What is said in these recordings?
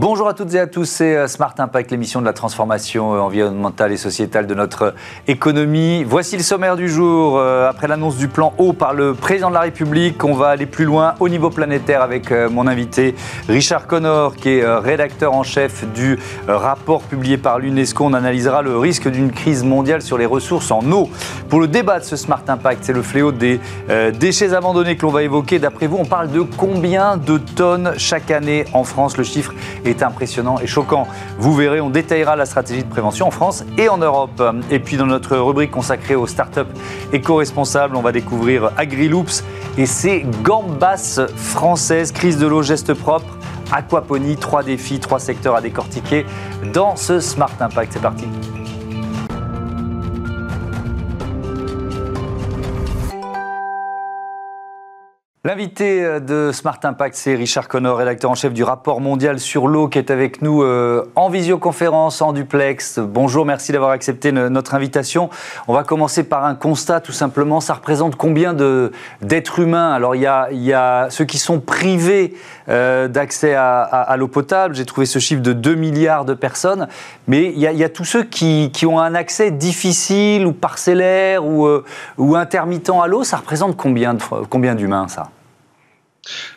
Bonjour à toutes et à tous, c'est euh, Smart Impact, l'émission de la transformation euh, environnementale et sociétale de notre économie. Voici le sommaire du jour. Euh, après l'annonce du plan eau par le président de la République, on va aller plus loin au niveau planétaire avec mon invité Richard Connor, qui est rédacteur en chef du rapport publié par l'UNESCO. On analysera le risque d'une crise mondiale sur les ressources en eau. Pour le débat de ce Smart Impact, c'est le fléau des déchets abandonnés que l'on va évoquer. D'après vous, on parle de combien de tonnes chaque année en France? Le chiffre est impressionnant et choquant. Vous verrez, on détaillera la stratégie de prévention en France et en Europe. Et puis dans notre rubrique consacrée aux startups éco-responsables, on va découvrir AgriLoops et ses gambas françaises, crise de l'eau, geste propre, aquaponie, trois défis, trois secteurs à décortiquer dans ce Smart Impact. C'est parti. L'invité euh, de Smart Impact, c'est Richard Connor, rédacteur en chef du rapport mondial sur l'eau, qui est avec nous euh, en visioconférence, en duplex. Bonjour, merci d'avoir accepté notre invitation. On va commencer par un constat, tout simplement. Ça représente combien d'êtres humains? Alors, il y, a, ceux qui sont privés euh, d'accès à, l'eau potable. J'ai trouvé ce chiffre de 2 milliards de personnes. Mais il y a, tous ceux qui, ont un accès difficile ou parcellaire ou, ou intermittent à l'eau. Ça représente combien d'humains, ça?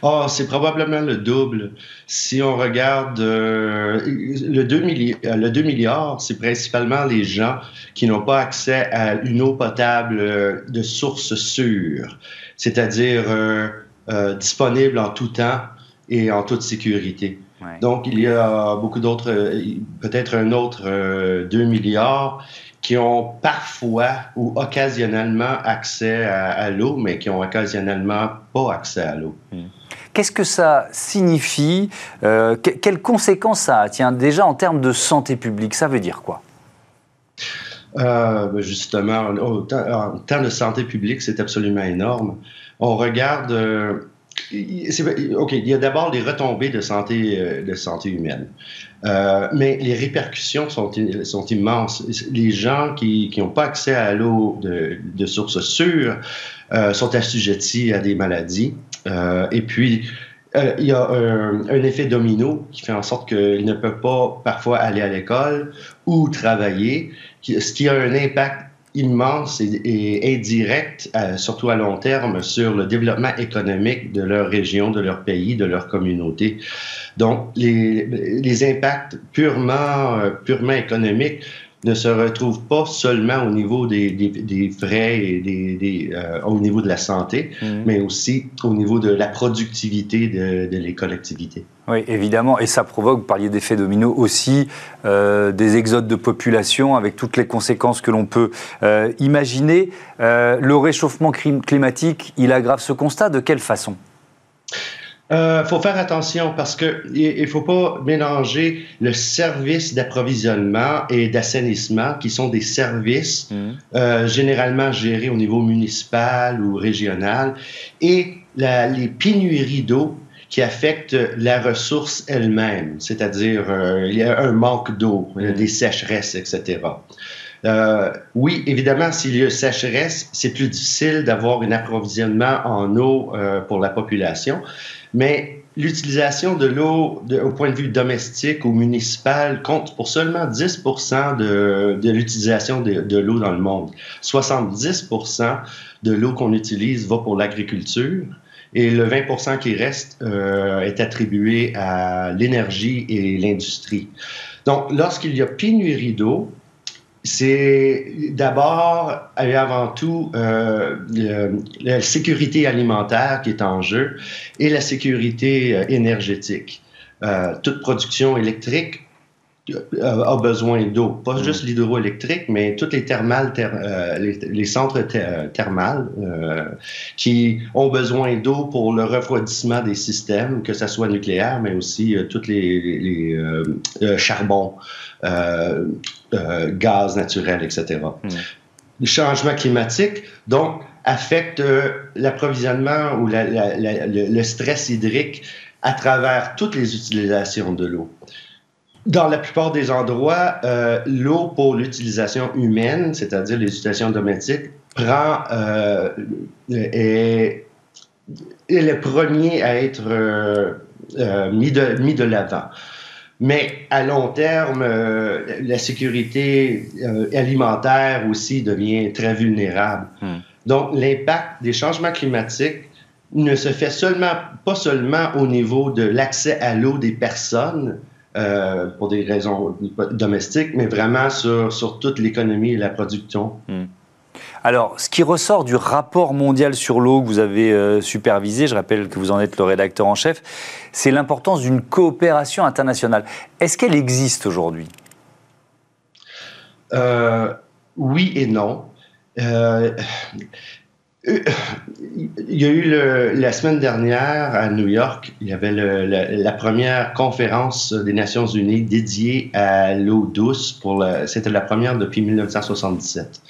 Oh, c'est probablement le double. Si on regarde euh, le, 2 le 2 milliards, c'est principalement les gens qui n'ont pas accès à une eau potable euh, de source sûre, c'est-à-dire euh, disponible en tout temps et en toute sécurité. Donc, il y a beaucoup d'autres, peut-être un autre 2 milliards qui ont parfois ou occasionnellement accès à, l'eau, mais qui ont occasionnellement pas accès à l'eau. Hmm. Qu'est-ce que ça signifie euh, Quelles conséquences ça a? Tiens, déjà en termes de santé publique, ça veut dire quoi? Euh, ben, justement, en, termes de santé publique, c'est absolument énorme. On regarde euh, OK, il y a d'abord les retombées de santé, de santé humaine. Euh, mais les répercussions sont, sont immenses. Les gens qui n'ont pas accès à l'eau de, de source sûre euh, sont assujettis à des maladies. et puis, il y a un, effet domino qui fait en sorte qu'ils ne peuvent pas parfois aller à l'école ou travailler, ce qui a un impact immense et, indirect, euh, surtout à long terme, sur le développement économique de leur région, de leur pays, de leur communauté. Donc, les, impacts purement, euh, purement économiques ne se retrouve pas seulement au niveau des, des, frais et des, euh, au niveau de la santé, mmh. mais aussi au niveau de la productivité de, de, les collectivités. Oui, évidemment, et ça provoque, vous parliez d'effets dominos aussi, euh, des exodes de population avec toutes les conséquences que l'on peut euh, imaginer. le réchauffement climatique, il aggrave ce constat de quelle façon? Euh, faut faire attention parce que il faut pas mélanger le service d'approvisionnement et d'assainissement, qui sont des services mmh. euh, généralement gérés au niveau municipal ou régional, et la, les pénuries d'eau qui affectent la ressource elle-même, c'est-à-dire euh, il y a un manque d'eau, mmh. des sécheresses, etc. Euh, oui, évidemment, s'il y a sécheresse, c'est plus difficile d'avoir un approvisionnement en eau euh, pour la population. Mais l'utilisation de l'eau au point de vue domestique ou municipal compte pour seulement 10 de, de l'utilisation de, l'eau dans le monde. 70 de l'eau qu'on utilise va pour l'agriculture et le 20 qui reste euh, est attribué à l'énergie et l'industrie. Donc, lorsqu'il y a pénurie d'eau, c'est d'abord et avant tout euh, la sécurité alimentaire qui est en jeu et la sécurité euh, énergétique. Euh, toute production électrique a besoin d'eau, pas mm. juste l'hydroélectrique, mais toutes les thermales, euh, les, centres thermales euh, qui ont besoin d'eau pour le refroidissement des systèmes, que ce soit nucléaire, mais aussi tous les, les charbons, gaz naturel, etc. Mm. Le changement climatique, donc, affecte l'approvisionnement ou le stress hydrique à travers toutes les utilisations de l'eau. Dans la plupart des endroits, euh, l'eau pour l'utilisation humaine, c'est-à-dire l'utilisation domestique, prend euh, est, est, le premier à être euh, mis de, mis de l'avant. Mais à long terme, la sécurité alimentaire aussi devient très vulnérable. Hmm. Donc, l'impact des changements climatiques ne se fait seulement, pas seulement au niveau de l'accès à l'eau des personnes, euh, pour des raisons domestiques, mais vraiment sur, sur toute l'économie et la production. Hmm. Alors, ce qui ressort du rapport mondial sur l'eau que vous avez euh, supervisé, je rappelle que vous en êtes le rédacteur en chef, c'est l'importance d'une coopération internationale. Est-ce qu'elle existe aujourd'hui? Euh, Oui et non. Euh, il y a eu la semaine dernière à New York, il y avait la, première conférence des Nations Unies dédiée à l'eau douce. c'était la première depuis 1977.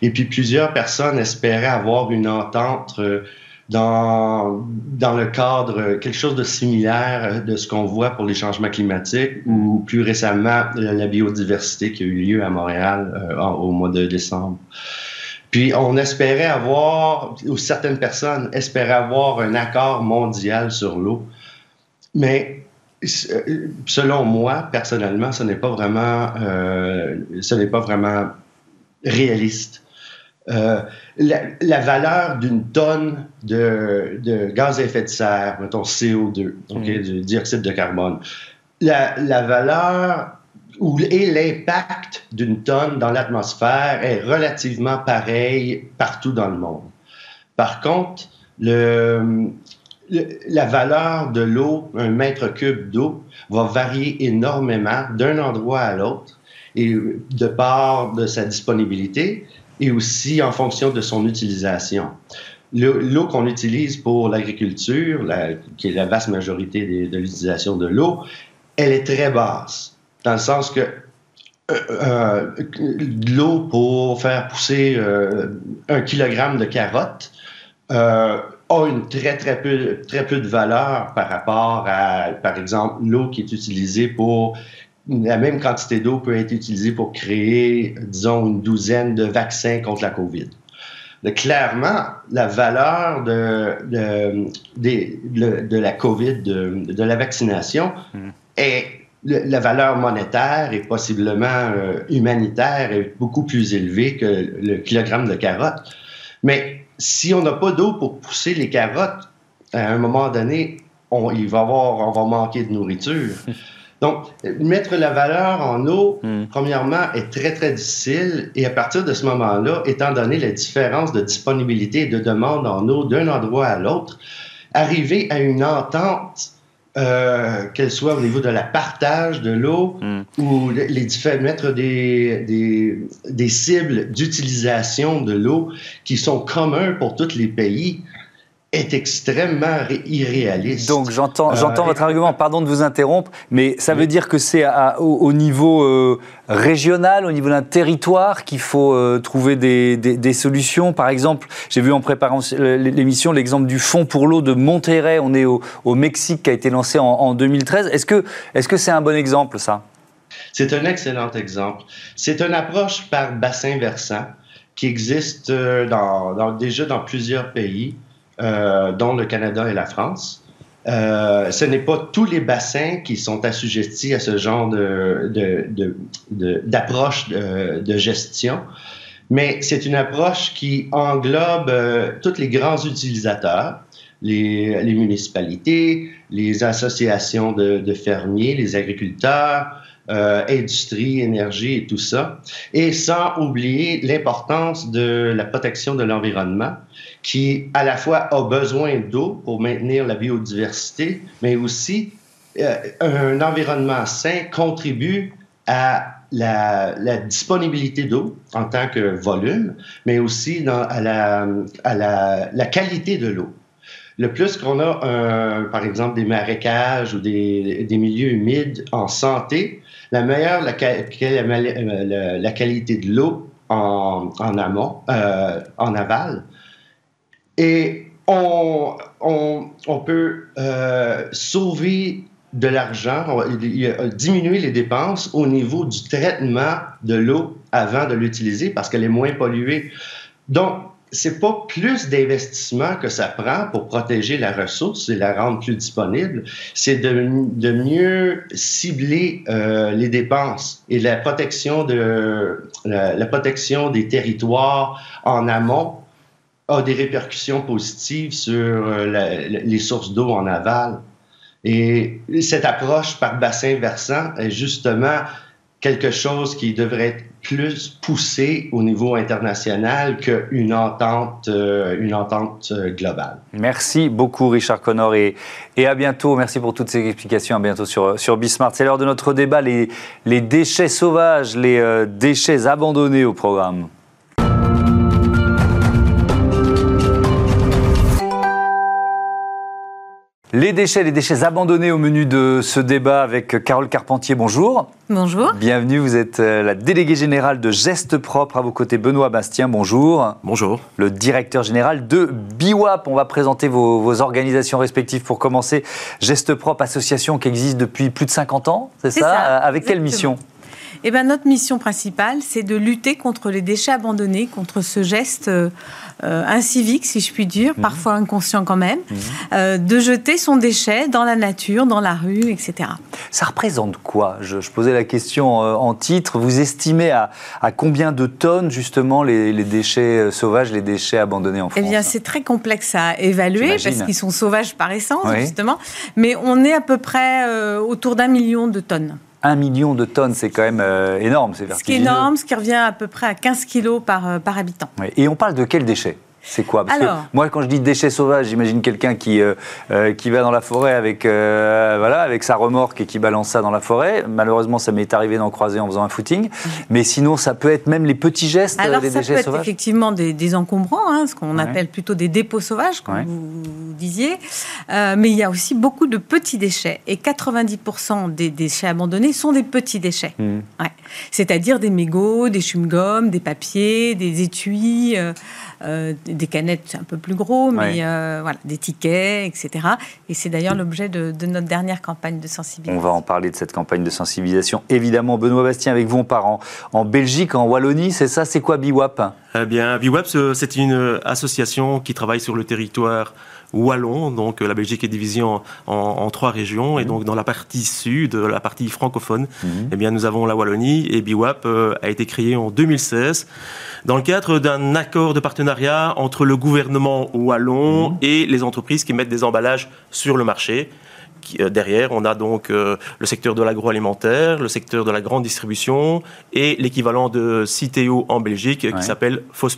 Et puis plusieurs personnes espéraient avoir une entente euh, dans, dans le cadre, quelque chose de similaire de ce qu'on voit pour les changements climatiques ou plus récemment la biodiversité qui a eu lieu à Montréal euh, au mois de décembre. Puis on espérait avoir, ou certaines personnes espéraient avoir un accord mondial sur l'eau. Mais euh, selon moi, personnellement, ce n'est pas vraiment, euh, ce n'est pas vraiment réaliste. Euh, la, valeur d'une tonne de, de, gaz à effet de serre, mettons CO2, okay, mm. du dioxyde de carbone, la, la valeur et l'impact d'une tonne dans l'atmosphère est relativement pareil partout dans le monde. Par contre, la valeur de l'eau, un mètre cube d'eau, va varier énormément d'un endroit à l'autre et de part de sa disponibilité et aussi en fonction de son utilisation. L'eau qu'on utilise pour l'agriculture, qui est la vaste majorité de l'utilisation de l'eau, elle est très basse dans le sens que euh, euh, l'eau pour faire pousser euh, un kilogramme de carottes a une très, très peu, très peu de valeur par rapport à, par exemple, l'eau qui est utilisée pour la même quantité d'eau peut être utilisée pour créer, disons, une douzaine de vaccins contre la COVID. clairement, la valeur de, de, de, la COVID, de, la vaccination, mmh. est la valeur monétaire et possiblement euh, humanitaire est beaucoup plus élevée que le kilogramme de carottes. Mais si on n'a pas d'eau pour pousser les carottes, à un moment donné, on, il va avoir, on va manquer de nourriture. Donc, mettre la valeur en eau, hmm. premièrement, est très, très difficile. Et à partir de ce moment-là, étant donné la différence de disponibilité et de demande en eau d'un endroit à l'autre, arriver à une entente euh, qu'elle soit au niveau de la partage de l'eau hmm. ou les mettre des, des, des cibles d'utilisation de l'eau qui sont communs pour tous les pays est extrêmement irréaliste. Donc j'entends euh, votre argument, pardon de vous interrompre, mais ça veut dire que c'est au, niveau euh, régional, au niveau d'un territoire qu'il faut euh, trouver des, des, solutions. Par exemple, j'ai vu en préparant l'émission l'exemple du Fonds pour l'eau de Monterrey, on est au, au, Mexique, qui a été lancé en, en 2013. Est-ce que est-ce que c'est un bon exemple ça? C'est un excellent exemple. C'est une approche par bassin versant qui existe dans, dans, déjà dans plusieurs pays. Euh, dont le Canada et la France. Euh, ce n'est pas tous les bassins qui sont assujettis à ce genre d'approche de, de, gestion, mais c'est une approche qui englobe euh, tous les grands utilisateurs, les, municipalités, les associations de, fermiers, les agriculteurs, industrie, énergie et tout ça, et sans oublier l'importance de la protection de l'environnement qui à la fois a besoin d'eau pour maintenir la biodiversité, mais aussi euh, un environnement sain contribue à la, disponibilité d'eau en tant que volume, mais aussi à, la, qualité de l'eau. Le plus qu'on a, par exemple, des marécages ou des, milieux humides en santé, la meilleure la, la, la qualité de l'eau en, en amont, euh, en aval, et on, on, on peut euh, sauver de l'argent, diminuer les dépenses au niveau du traitement de l'eau avant de l'utiliser parce qu'elle est moins polluée. Donc, c'est pas plus d'investissement que ça prend pour protéger la ressource et la rendre plus disponible, c'est de, de, mieux cibler euh, les dépenses et la protection de la, la, protection des territoires en amont a des répercussions positives sur euh, les sources d'eau en aval. Et cette approche par bassin versant est justement quelque chose qui devrait être plus poussé au niveau international qu'une entente, euh, une entente euh, globale. Merci beaucoup Richard Connor et, et à bientôt. Merci pour toutes ces explications. À bientôt sur, sur Bismart. C'est l'heure de notre débat, les, les déchets sauvages, les euh, déchets abandonnés au programme. Les déchets, les déchets abandonnés au menu de ce débat avec Carole Carpentier. Bonjour. Bonjour. Bienvenue, vous êtes euh, la déléguée générale de Gestes Propres. À vos côtés, Benoît Bastien. Bonjour. Bonjour. Le directeur général de BIWAP. On va présenter vos, vos organisations respectives pour commencer. Gestes Propres, association qui existe depuis plus de 50 ans, c'est ça, ça, Avec quelle mission? Eh ben, notre mission principale, c'est de lutter contre les déchets abandonnés, contre ce geste euh, incivique, si je puis dire, mmh. parfois inconscient quand même, mmh. euh, de jeter son déchet dans la nature, dans la rue, etc. Ça représente quoi? Je, je, posais la question euh, en titre. Vous estimez à, à combien de tonnes, justement, les, les, déchets sauvages, les déchets abandonnés en France Eh bien, c'est très complexe à évaluer, parce qu'ils sont sauvages par essence, oui. justement. Mais on est à peu près euh, autour d'un million de tonnes. 1 million de tonnes, c'est quand même euh, énorme. C'est ce qui est énorme, ce qui revient à peu près à 15 kilos par, euh, par habitant. Oui. Et on parle de quels déchets c'est quoi? Parce Alors, que moi, quand je dis déchets sauvages, j'imagine quelqu'un qui, euh, euh, qui va dans la forêt avec, euh, voilà, avec sa remorque et qui balance ça dans la forêt. Malheureusement, ça m'est arrivé d'en croiser en faisant un footing. Mais sinon, ça peut être même les petits gestes Alors, des déchets sauvages Ça peut être effectivement des, des encombrants, hein, ce qu'on ouais. appelle plutôt des dépôts sauvages, comme ouais. vous disiez. mais il y a aussi beaucoup de petits déchets. Et 90% des déchets abandonnés sont des petits déchets. Mmh. Ouais. C'est-à-dire des mégots, des chewing-gums, des papiers, des étuis. Euh, des canettes, un peu plus gros, mais ouais. euh, voilà, des tickets, etc. Et c'est d'ailleurs l'objet de, de, notre dernière campagne de sensibilisation. On va en parler de cette campagne de sensibilisation. Évidemment, Benoît Bastien, avec vous, on part en, en Belgique, en Wallonie, c'est ça C'est quoi BIWAP? Eh bien, BIWAP, c'est une association qui travaille sur le territoire wallon. Donc la Belgique est divisée en, en, en trois régions. Et donc dans la partie sud, la partie francophone, mmh. eh bien nous avons la Wallonie et BIWAP euh, a été créé en 2016 dans le cadre d'un accord de partenariat entre le gouvernement wallon mmh. et les entreprises qui mettent des emballages sur le marché. Euh, derrière, on a donc euh, le secteur de l'agroalimentaire, le secteur de la grande distribution et l'équivalent de Citeo en Belgique ouais. qui s'appelle FOS+.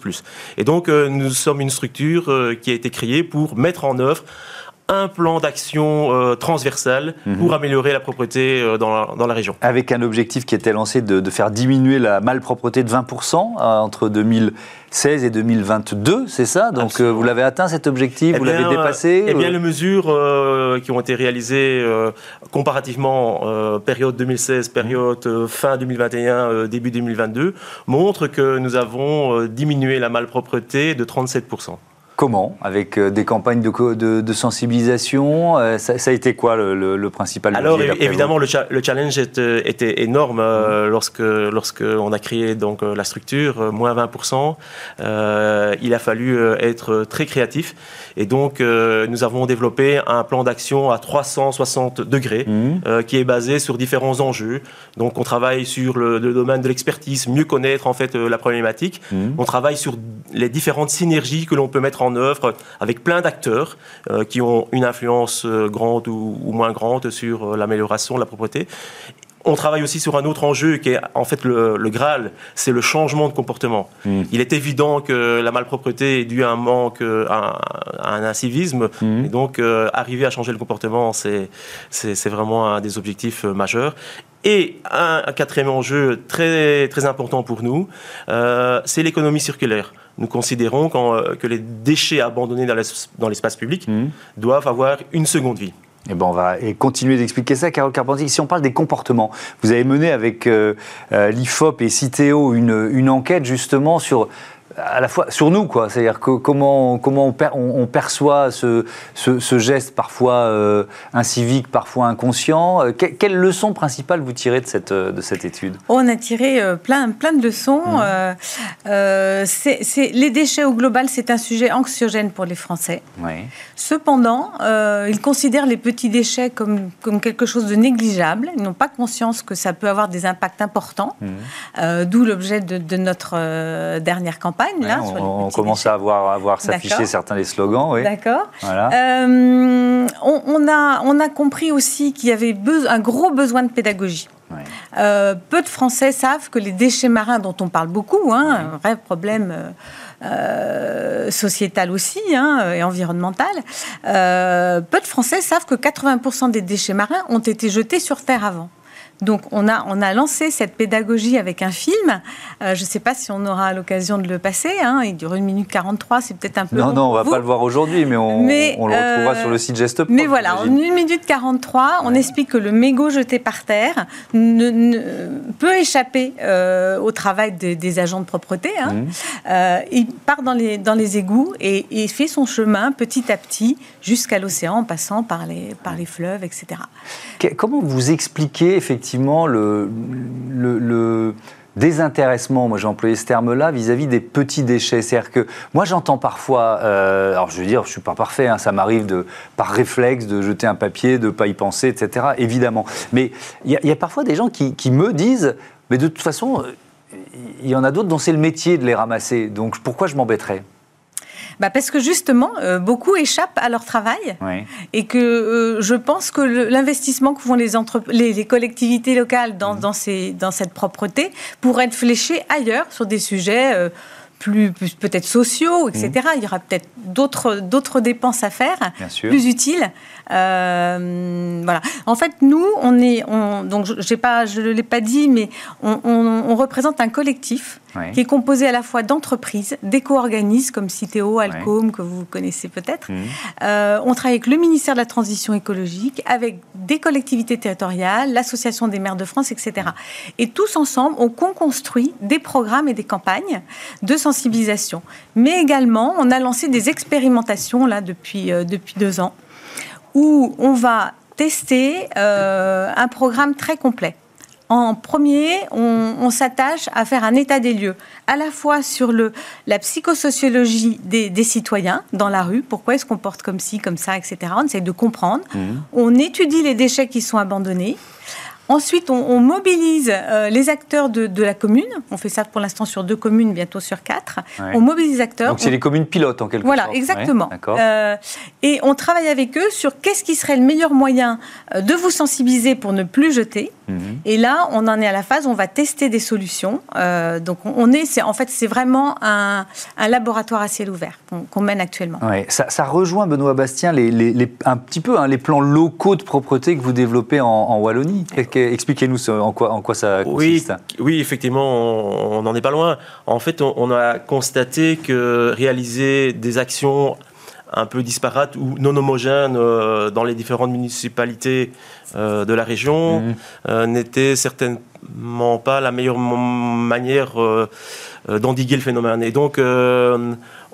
Et donc, euh, nous sommes une structure euh, qui a été créée pour mettre en œuvre un plan d'action euh, transversal mmh. pour améliorer la propreté euh, dans, la, dans, la, région. Avec un objectif qui était lancé de, de faire diminuer la malpropreté de 20% euh, entre 2016 et 2022, c'est ça? Donc vous l'avez atteint cet objectif, eh vous l'avez dépassé Eh bien, les mesures qui ont été réalisées comparativement période 2016, période fin 2021, début 2022, montrent que nous avons diminué la malpropreté de 37%. Comment Avec euh, des campagnes de, de, de sensibilisation euh, ça, ça, a été quoi le, le, le principal Alors évidemment, le, cha le, challenge était, était énorme euh, mmh. lorsque, lorsque on a créé donc, la structure, moins 20%. Euh, il a fallu être très créatif. Et donc, euh, nous avons développé un plan d'action à 360 degrés mmh. qui est basé sur différents enjeux. Donc, on travaille sur le, le domaine de l'expertise, mieux connaître en fait la problématique. Mmh. On travaille sur les différentes synergies que l'on peut mettre en œuvre avec plein d'acteurs euh, qui ont une influence euh, grande ou, ou, moins grande sur euh, l'amélioration de la propreté. On travaille aussi sur un autre enjeu qui est en fait le, le Graal, c'est le changement de comportement. Mmh. Il est évident que la malpropreté est due à un manque, à, à un incivisme, mmh. et donc euh, arriver à changer le comportement, c'est vraiment un des objectifs majeurs. Et un, un quatrième enjeu très, très important pour nous, euh, c'est l'économie circulaire. Nous considérons euh, que les déchets abandonnés dans l'espace public mmh. doivent avoir une seconde vie. Eh ben on va continuer d'expliquer ça, Carole Carpentier. Si on parle des comportements, vous avez mené avec euh, euh, l'IFOP et Citeo une, une, enquête justement sur à la fois sur nous, quoi. C'est-à-dire que comment, comment on, perçoit ce, ce, geste parfois euh, incivique, parfois inconscient. Euh, quelle leçon principale vous tirez de cette, de cette étude? On a tiré euh, plein, plein de leçons. Mmh. les déchets au global, c'est un sujet anxiogène pour les Français. Cependant, ils considèrent les petits déchets comme, comme quelque chose de négligeable. Ils n'ont pas conscience que ça peut avoir des impacts importants. Mmh. d'où l'objet de, de notre dernière campagne on, commence à voir, à voir s'afficher certains des slogans. Oui. D'accord. Euh, on, a, on a compris aussi qu'il y avait un gros besoin de pédagogie. Euh, peu de Français savent que les déchets marins, dont on parle beaucoup, hein, un vrai problème euh, sociétal aussi hein, et environnemental, peu de Français savent que 80% des déchets marins ont été jetés sur Terre avant. Donc on a, on a lancé cette pédagogie avec un film. Euh, je ne sais pas si on aura l'occasion de le passer. Hein. Il dure une minute 43, c'est peut-être un peu... Non, non, on ne va pas le voir aujourd'hui, mais on, on le retrouvera euh, sur le site GestePro. Mais voilà, en une minute 43, on explique que le mégot jeté par terre ne, peut échapper euh, au travail des agents de propreté. Hein. Mmh. il part dans les, dans les égouts et, et fait son chemin petit à petit jusqu'à l'océan en passant par les, par les fleuves, etc. Comment vous expliquez effectivement effectivement le, désintéressement, moi j'ai employé ce terme-là, vis-à-vis des petits déchets. C'est-à-dire que moi j'entends parfois, euh, alors je veux dire, je suis pas parfait, hein, ça m'arrive de, par réflexe de jeter un papier, de pas y penser, etc. Évidemment. Mais il y, a parfois des gens qui, qui, me disent, mais de toute façon, il y en a d'autres dont c'est le métier de les ramasser, donc pourquoi je m'embêterais? Bah Parce que justement, euh, beaucoup échappent à leur travail et que euh, je pense que l'investissement que font les, les, collectivités locales dans, mmh. dans, ces, dans, cette propreté pourrait être fléché ailleurs sur des sujets. Euh, plus, peut-être sociaux, etc. Mmh. Il y aura peut-être d'autres dépenses à faire, plus utiles. Euh, voilà. En fait, nous, on est, on, donc je, pas, je ne l'ai pas dit, mais on, représente un collectif qui est composé à la fois d'entreprises, d'éco-organismes comme Citeo, Alcom, que vous connaissez peut-être. Mmh. Euh, on travaille avec le ministère de la Transition écologique, avec des collectivités territoriales, l'Association des maires de France, etc. Et tous ensemble, on construit des programmes et des campagnes de sensibilisation. Mais également, on a lancé des expérimentations là depuis, euh, depuis deux ans où on va tester euh, un programme très complet. En premier, on, s'attache à faire un état des lieux, à la fois sur le, la psychosociologie des, citoyens dans la rue, pourquoi ils se comportent comme ci, comme ça, etc. On essaie de comprendre. Mmh. On étudie les déchets qui sont abandonnés. Ensuite, on, mobilise euh, les acteurs de, la commune. On fait ça pour l'instant sur deux communes, bientôt sur quatre. On mobilise les acteurs. Donc c'est les communes pilotes en quelque sorte. Voilà, exactement. Euh, et on travaille avec eux sur qu'est-ce qui serait le meilleur moyen euh, de vous sensibiliser pour ne plus jeter. Mhm. Et là, on en est à la phase où on va tester des solutions. donc on est, en fait, c'est vraiment un, laboratoire à ciel ouvert qu'on mène actuellement. Ça, rejoint Benoît Bastien les, un petit peu hein, les plans locaux de propreté que vous développez en, en Wallonie. Expliquez-nous en quoi, en quoi ça consiste. Oui, effectivement, on n'en est pas loin. En fait, on, a constaté que réaliser des actions un peu disparates ou non homogènes euh, dans les différentes municipalités euh, de la région mhm. euh, n'était certainement pas la meilleure manière d'endiguer le phénomène. Et donc,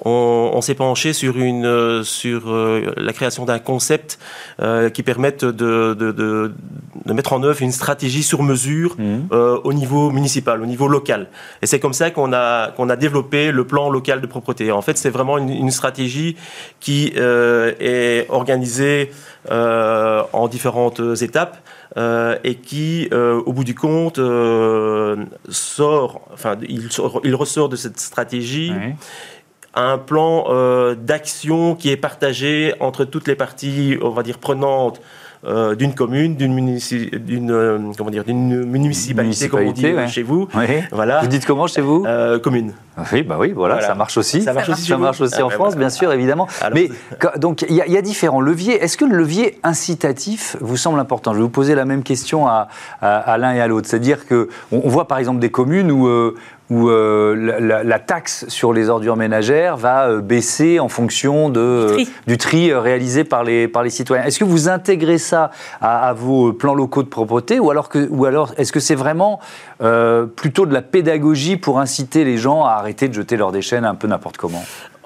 on, s'est penché sur, une, euh, sur euh, la création d'un concept euh, qui permette de, de, mettre en œuvre une stratégie sur mesure mmh. au niveau municipal, au niveau local. Et c'est comme ça qu'on a, qu'on a développé le plan local de propreté. En fait, c'est vraiment une, stratégie qui est organisée en différentes étapes. et qui, au bout du compte, sort, enfin, il, il, ressort de cette stratégie un plan euh, d'action qui est partagé entre toutes les parties, on va dire, prenantes euh, d'une commune, d'une d'une euh, municipalité, comme on dit chez vous. Voilà. Vous dites comment chez vous? Commune. Oui, bah oui, voilà, ça marche aussi. Ça marche aussi, ça marche aussi en ah, France, bien sûr, évidemment. Mais donc il y, a différents leviers. Est-ce que le levier incitatif vous semble important? Je vais vous poser la même question à, à, l'un et à l'autre. C'est-à-dire que on, voit par exemple des communes où où euh, la, taxe sur les ordures ménagères va euh, baisser en fonction de, du tri, euh, réalisé par les, par les citoyens. Est-ce que vous intégrez ça à, vos plans locaux de propreté ou alors, que, ou alors est-ce que c'est vraiment plutôt de la pédagogie pour inciter les gens à arrêter de jeter leurs déchets un peu n'importe comment?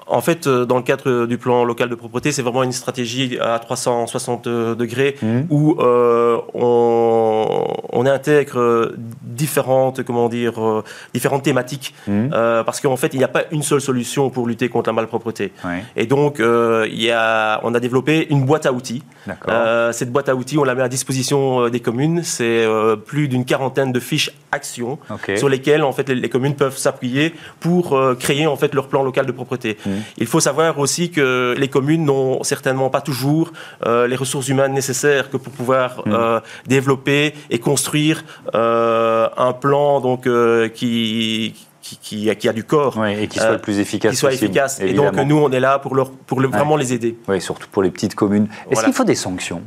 En fait, euh, dans le cadre du plan local de propreté, c'est vraiment une stratégie à 360 degrés mmh. où euh, on, intègre différentes, comment dire, euh, différentes thématiques mmh. parce qu'en fait, il n'y a pas une seule solution pour lutter contre la malpropreté. Et donc, il y a, on a développé une boîte à outils. cette boîte à outils, on la met à disposition des communes. C'est plus d'une quarantaine de fiches actions sur lesquelles en fait les, communes peuvent s'appuyer pour créer en fait leur plan local de propreté. Mmh. Il faut savoir aussi que les communes n'ont certainement pas toujours euh, les ressources humaines nécessaires que pour pouvoir mm. euh, développer et construire euh, un plan donc qui qui, qui, a du corps. et qui soit le plus efficace qui soit efficace. Et donc, nous, on est là pour, leur, pour vraiment les aider. Oui, surtout pour les petites communes. Est-ce qu'il faut des sanctions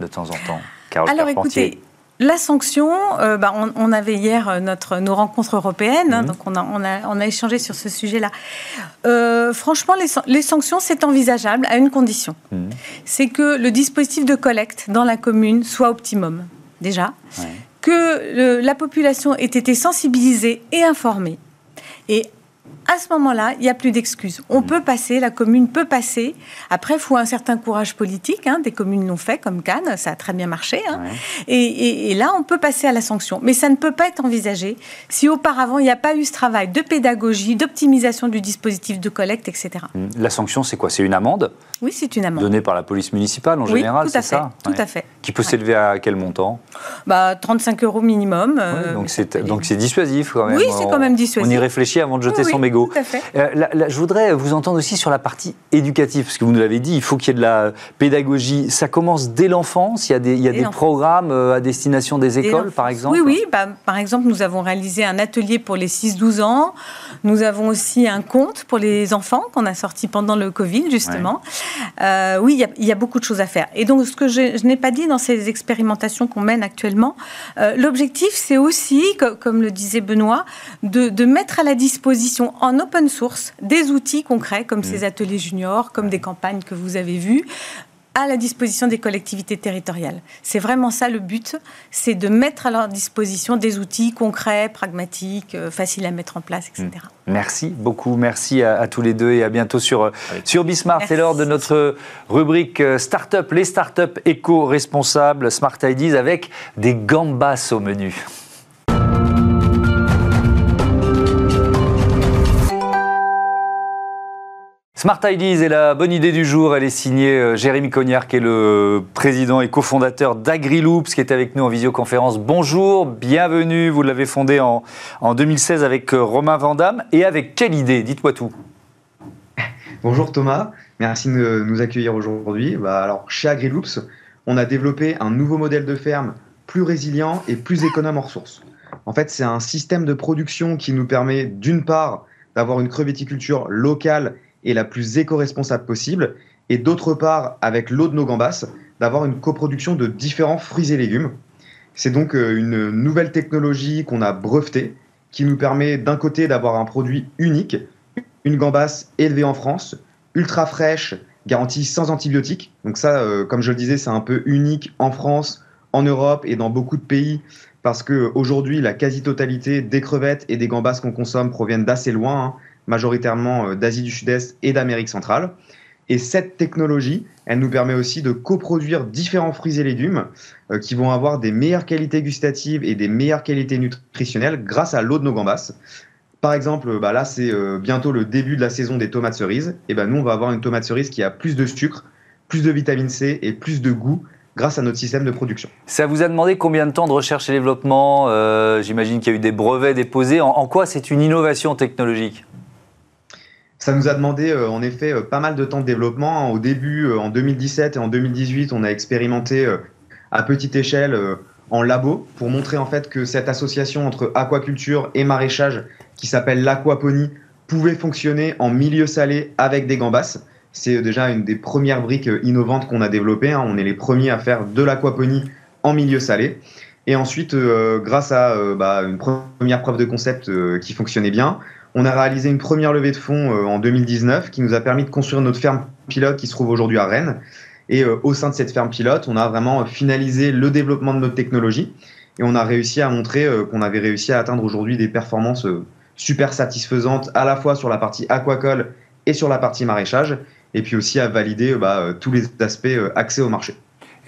de temps en temps Alors, écoutez, la sanction, euh, bah, on, avait hier euh, notre, nos rencontres européennes, hein, mhm. donc on a, on, a, on a, échangé sur ce sujet-là. Euh, franchement, les, les sanctions, c'est envisageable à une condition. Mhm. C'est que le dispositif de collecte dans la commune soit optimum, déjà. Que la population ait été sensibilisée et informée. Et à ce moment-là, il n'y a plus d'excuses. On mm. peut passer, la commune peut passer. Après, il faut un certain courage politique. Hein. Des communes l'ont fait, comme Cannes, ça a très bien marché. Hein. Et, là, on peut passer à la sanction. Mais ça ne peut pas être envisagé si auparavant, il n'y a pas eu ce travail de pédagogie, d'optimisation du dispositif de collecte, etc. Mm. La sanction, c'est quoi? C'est une amende? Oui, c'est une amende. Donnée par la police municipale, en général, c'est ça? Tout à fait. Qui peut s'élever à quel montant? Bah, 35 euros minimum. Euh, donc c'est dissuasif quand même. Oui, c'est quand même dissuasif. On y réfléchit avant de jeter son mégot. Tout à fait. Euh, je voudrais vous entendre aussi sur la partie éducative, parce que vous nous l'avez dit, il faut qu'il y ait de la pédagogie. Ça commence dès l'enfance, il y a des, il y a des programmes euh, à destination des écoles, par exemple Oui, oui. Bah, par exemple, nous avons réalisé un atelier pour les 6-12 ans. Nous avons aussi un conte pour les enfants qu'on a sorti pendant le Covid, justement. Euh, oui, il y, a, il y, a, beaucoup de choses à faire. Et donc, ce que je, je n'ai pas dit dans ces expérimentations qu'on mène actuellement, l'objectif, c'est aussi, comme le disait Benoît, de, de mettre à la disposition en open source des outils concrets comme ces mm. ateliers juniors, comme des campagnes que vous avez vues à la disposition des collectivités territoriales. C'est vraiment ça le but, c'est de mettre à leur disposition des outils concrets, pragmatiques, euh, faciles à mettre en place, etc. Mm. Merci beaucoup, merci à, tous les deux et à bientôt sur, euh, sur Bismart. C'est l'heure de notre rubrique euh, Startup, les startups éco-responsables, Smart Ideas avec des gambas au menu. Smart Ideas est la bonne idée du jour. Elle est signée euh, Jérémy Cognard, qui est le président et cofondateur d'AgriLoops, qui est avec nous en visioconférence. Bonjour, bienvenue. Vous l'avez fondé en, 2016 avec euh, Romain Vandamme. Et avec quelle idée? Dites-moi tout. Bonjour Thomas, merci de nous accueillir aujourd'hui. Bah, alors, chez AgriLoops, on a développé un nouveau modèle de ferme plus résilient et plus économe en ressources. En fait, c'est un système de production qui nous permet d'une part d'avoir une crevetticulture locale et la plus éco-responsable possible, et d'autre part, avec l'eau de nos gambas, d'avoir une coproduction de différents fruits et légumes. C'est donc euh, une nouvelle technologie qu'on a brevetée, qui nous permet d'un côté d'avoir un produit unique, une gambasse élevée en France, ultra fraîche, garantie sans antibiotiques. Donc ça, euh, comme je le disais, c'est un peu unique en France, en Europe et dans beaucoup de pays, parce qu'aujourd'hui, la quasi-totalité des crevettes et des gambas qu'on consomme proviennent d'assez loin. Hein majoritairement euh, d'Asie du Sud-Est et d'Amérique centrale. Et cette technologie, elle nous permet aussi de coproduire différents fruits et légumes euh, qui vont avoir des meilleures qualités gustatives et des meilleures qualités nutritionnelles grâce à l'eau de nos gambas. Par exemple, bah là, c'est euh, bientôt le début de la saison des tomates cerises. Et ben nous, on va avoir une tomate cerise qui a plus de sucre, plus de vitamine C et plus de goût grâce à notre système de production. Ça vous a demandé combien de temps de recherche et développement? J'imagine qu'il y a eu des brevets déposés. en quoi c'est une innovation technologique? Ça nous a demandé euh, en effet euh, pas mal de temps de développement. Au début, euh, en 2017 et en 2018, on a expérimenté à petite échelle en labo pour montrer en fait que cette association entre aquaculture et maraîchage qui s'appelle l'aquaponie pouvait fonctionner en milieu salé avec des gambas. C'est déjà une des premières briques innovantes qu'on a développées. Hein. On est les premiers à faire de l'aquaponie en milieu salé. Et ensuite, grâce à bah, une première preuve de concept qui fonctionnait bien, on a réalisé une première levée de fonds euh, en 2019 qui nous a permis de construire notre ferme pilote qui se trouve aujourd'hui à Rennes. Et au sein de cette ferme pilote, on a vraiment finalisé le développement de notre technologie et on a réussi à montrer qu'on avait réussi à atteindre aujourd'hui des performances super satisfaisantes à la fois sur la partie aquacole et sur la partie maraîchage, et puis aussi à valider bah, tous les aspects accès au marché.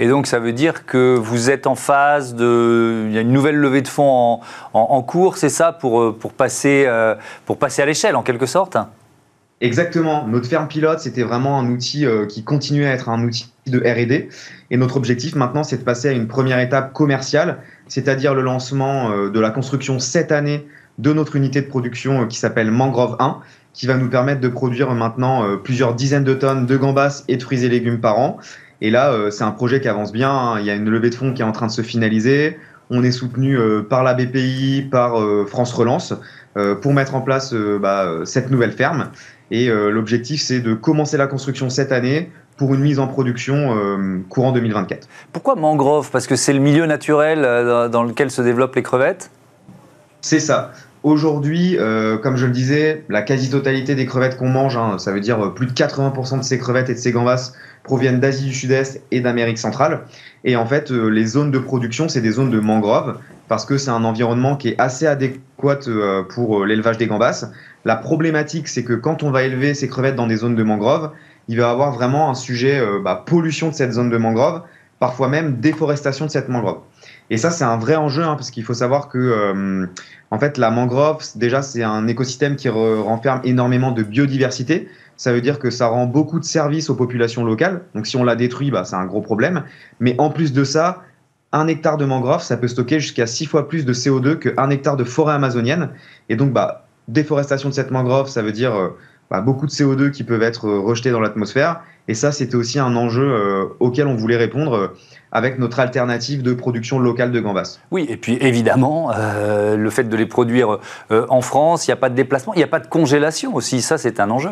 Et donc, ça veut dire que vous êtes en phase de. Il y a une nouvelle levée de fonds en, cours, c'est ça, pour, euh, pour, passer, euh, pour passer à l'échelle, en quelque sorte? Exactement. Notre ferme pilote, c'était vraiment un outil euh, qui continuait à être un outil de RD. Et notre objectif maintenant, c'est de passer à une première étape commerciale, c'est-à-dire le lancement de la construction cette année de notre unité de production qui s'appelle Mangrove 1, qui va nous permettre de produire maintenant plusieurs dizaines de tonnes de gambas et de fruits et légumes par an. Et là, euh, c'est un projet qui avance bien. Hein. Il y a une levée de fonds qui est en train de se finaliser. On est soutenu euh, par la BPI, par euh, France Relance, pour mettre en place bah, cette nouvelle ferme. Et l'objectif, c'est de commencer la construction cette année pour une mise en production courant 2024. Pourquoi mangrove? Parce que c'est le milieu naturel dans lequel se développent les crevettes? C'est ça. Aujourd'hui, comme je le disais, la quasi-totalité des crevettes qu'on mange, hein, ça veut dire plus de 80% de ces crevettes et de ces gambas, proviennent d'Asie du Sud-Est et d'Amérique centrale. Et en fait, euh, les zones de production, c'est des zones de mangroves parce que c'est un environnement qui est assez adéquat euh, pour euh, l'élevage des gambas. La problématique, c'est que quand on va élever ces crevettes dans des zones de mangroves, il va y avoir vraiment un sujet bah, pollution de cette zone de mangrove, parfois même déforestation de cette mangrove. Et ça, c'est un vrai enjeu, hein, parce qu'il faut savoir que, en fait, la mangrove, déjà, c'est un écosystème qui renferme énormément de biodiversité ça veut dire que ça rend beaucoup de services aux populations locales. Donc si on la détruit, bah, c'est un gros problème. Mais en plus de ça, un hectare de mangrove, ça peut stocker jusqu'à six fois plus de CO2 qu'un hectare de forêt amazonienne. Et donc, bah, déforestation de cette mangrove, ça veut dire euh, bah, beaucoup de CO2 qui peuvent être euh, rejetés dans l'atmosphère. Et ça, c'était aussi un enjeu euh, auquel on voulait répondre avec notre alternative de production locale de gambas. Oui, et puis évidemment, le fait de les produire en France, il n'y a pas de déplacement, il n'y a pas de congélation aussi. Ça, c'est un enjeu.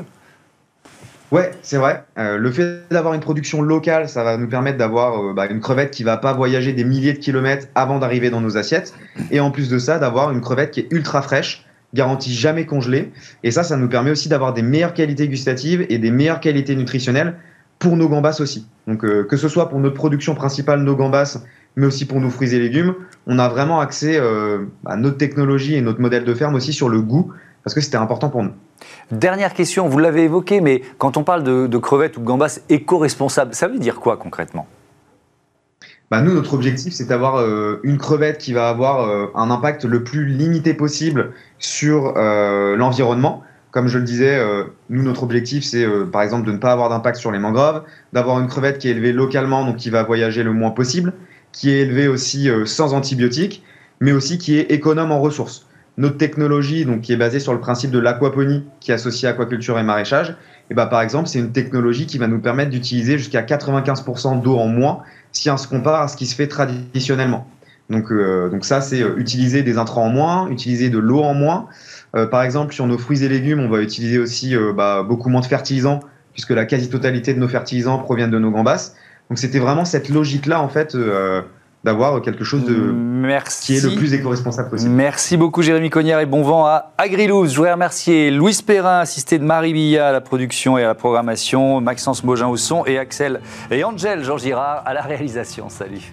Ouais, c'est vrai. Euh, le fait d'avoir une production locale, ça va nous permettre d'avoir euh, bah, une crevette qui va pas voyager des milliers de kilomètres avant d'arriver dans nos assiettes. Et en plus de ça, d'avoir une crevette qui est ultra fraîche, garantie jamais congelée. Et ça, ça nous permet aussi d'avoir des meilleures qualités gustatives et des meilleures qualités nutritionnelles pour nos gambas aussi. Donc euh, que ce soit pour notre production principale, nos gambas, mais aussi pour nos fruits et légumes, on a vraiment accès à notre technologie et notre modèle de ferme aussi sur le goût, parce que c'était important pour nous. Dernière question, vous l'avez évoqué, mais quand on parle de, crevettes ou de gambas éco-responsables, ça veut dire quoi concrètement? Bah nous, notre objectif, c'est d'avoir euh, une crevette qui va avoir euh, un impact le plus limité possible sur euh, l'environnement. Comme je le disais, nous, notre objectif, c'est par exemple de ne pas avoir d'impact sur les mangroves, d'avoir une crevette qui est élevée localement, donc qui va voyager le moins possible, qui est élevée aussi sans antibiotiques, mais aussi qui est économe en ressources. Notre technologie, donc, qui est basée sur le principe de l'aquaponie, qui est associée à aquaculture et maraîchage, et bah, par exemple, c'est une technologie qui va nous permettre d'utiliser jusqu'à 95% d'eau en moins si on se compare à ce qui se fait traditionnellement. Donc, euh, donc ça, c'est euh, utiliser des intrants en moins, utiliser de l'eau en moins. Euh, par exemple, sur nos fruits et légumes, on va utiliser aussi bah, beaucoup moins de fertilisants, puisque la quasi-totalité de nos fertilisants proviennent de nos gambas. Donc c'était vraiment cette logique-là, en fait, d'avoir quelque chose de qui est le plus éco-responsable possible. Merci beaucoup Jérémy Cognard et bon vent à Agrilouz. Je voudrais remercier Louis Perrin, assisté de Marie Billa à la production et à la programmation, Maxence Mogin au son et Axel et Angèle Jean Girard à la réalisation. Salut.